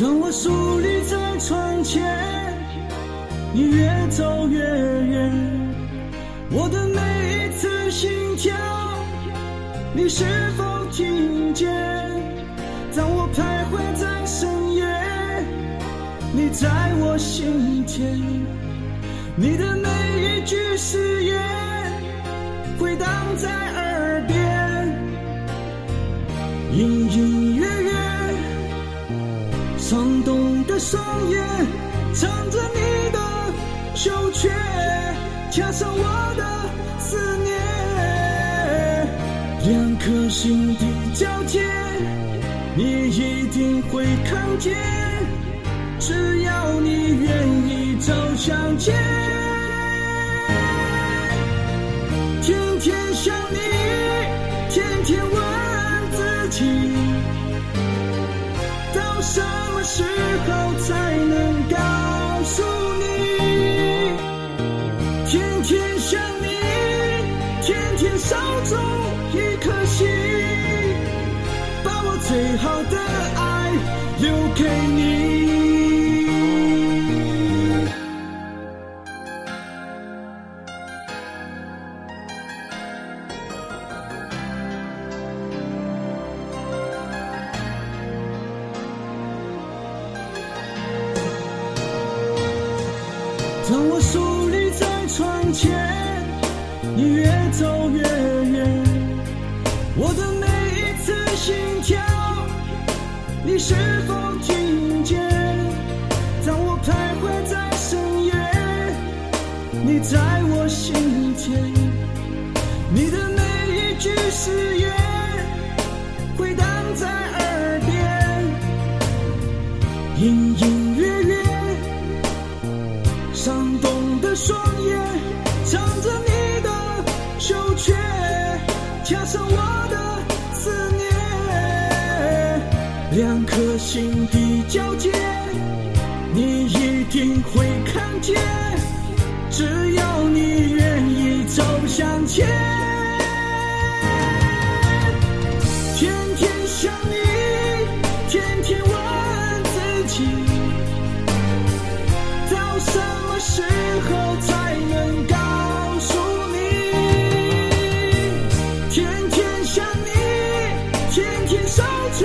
当我伫立在窗前，你越走越远，我的每一次心跳，你是否听见？当我徘徊在深夜，你在我心田，你的每一句誓言回荡在冲动的双眼，藏着你的羞怯，加上我的思念，两颗心的交界，你一定会看见，只要你愿意走向前。中一颗心，把我最好的爱留给你。当我伫立在窗前，你越走越远，我的每一次心跳，你是否听见？当我徘徊在深夜，你在我心田，你的每一句誓言回荡在耳边，隐隐约约。闪动的双眼，两颗心的交界，你一定会看见，只要你愿意走向前。天天想你，天天问自己。到什么时候才能告诉你？天天想你，天天守住